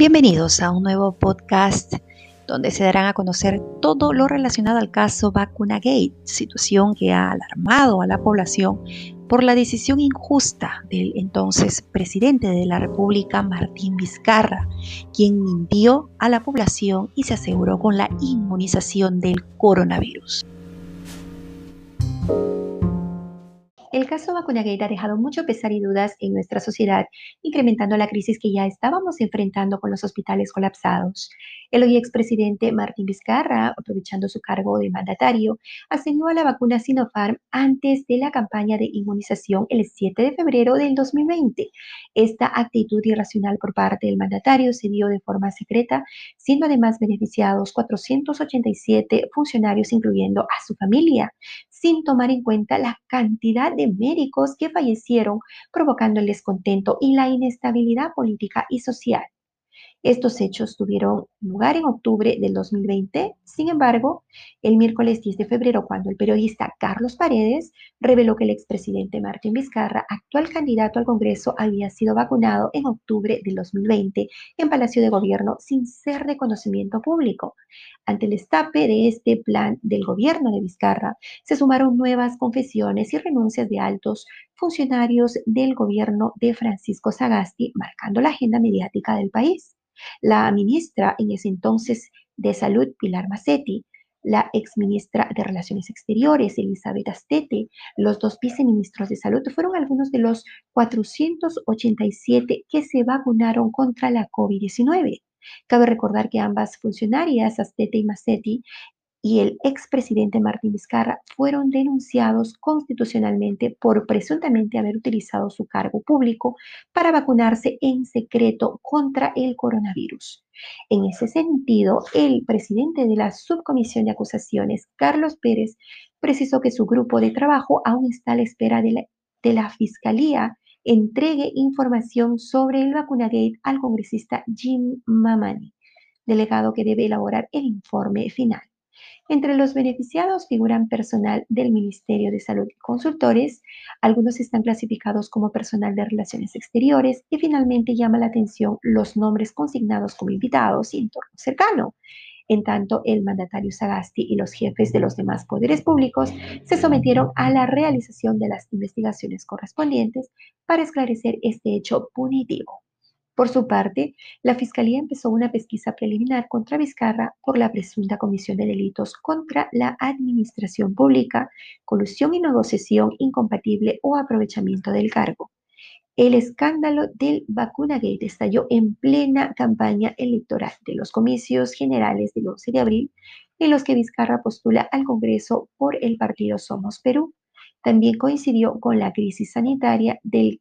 Bienvenidos a un nuevo podcast donde se darán a conocer todo lo relacionado al caso Vacunagate, situación que ha alarmado a la población por la decisión injusta del entonces presidente de la República, Martín Vizcarra, quien mintió a la población y se aseguró con la inmunización del coronavirus. El caso Vacunagate ha dejado mucho pesar y dudas en nuestra sociedad, incrementando la crisis que ya estábamos enfrentando con los hospitales colapsados. El hoy expresidente Martín Vizcarra, aprovechando su cargo de mandatario, asignó a la vacuna Sinopharm antes de la campaña de inmunización el 7 de febrero del 2020. Esta actitud irracional por parte del mandatario se dio de forma secreta, siendo además beneficiados 487 funcionarios, incluyendo a su familia sin tomar en cuenta la cantidad de médicos que fallecieron, provocando el descontento y la inestabilidad política y social. Estos hechos tuvieron lugar en octubre del 2020. Sin embargo, el miércoles 10 de febrero, cuando el periodista Carlos Paredes reveló que el expresidente Martín Vizcarra, actual candidato al Congreso, había sido vacunado en octubre del 2020 en Palacio de Gobierno sin ser de conocimiento público. Ante el estape de este plan del gobierno de Vizcarra, se sumaron nuevas confesiones y renuncias de altos funcionarios del gobierno de Francisco Sagasti, marcando la agenda mediática del país. La ministra en ese entonces de Salud, Pilar Massetti, la exministra de Relaciones Exteriores, Elizabeth Astete, los dos viceministros de Salud fueron algunos de los 487 que se vacunaron contra la COVID-19. Cabe recordar que ambas funcionarias, Astete y Massetti, y el expresidente Martín Vizcarra fueron denunciados constitucionalmente por presuntamente haber utilizado su cargo público para vacunarse en secreto contra el coronavirus. En ese sentido, el presidente de la subcomisión de acusaciones, Carlos Pérez, precisó que su grupo de trabajo aún está a la espera de la, de la Fiscalía entregue información sobre el vacunagate al congresista Jim Mamani, delegado que debe elaborar el informe final. Entre los beneficiados figuran personal del Ministerio de Salud y consultores, algunos están clasificados como personal de relaciones exteriores y finalmente llama la atención los nombres consignados como invitados y entorno cercano. En tanto, el mandatario Sagasti y los jefes de los demás poderes públicos se sometieron a la realización de las investigaciones correspondientes para esclarecer este hecho punitivo. Por su parte, la Fiscalía empezó una pesquisa preliminar contra Vizcarra por la presunta comisión de delitos contra la administración pública, colusión y negociación incompatible o aprovechamiento del cargo. El escándalo del Vacunagate estalló en plena campaña electoral de los comicios generales del 11 de abril, en los que Vizcarra postula al Congreso por el partido Somos Perú. También coincidió con la crisis sanitaria del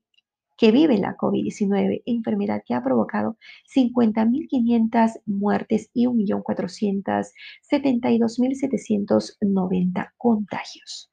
que vive la COVID-19, enfermedad que ha provocado 50.500 muertes y 1.472.790 contagios.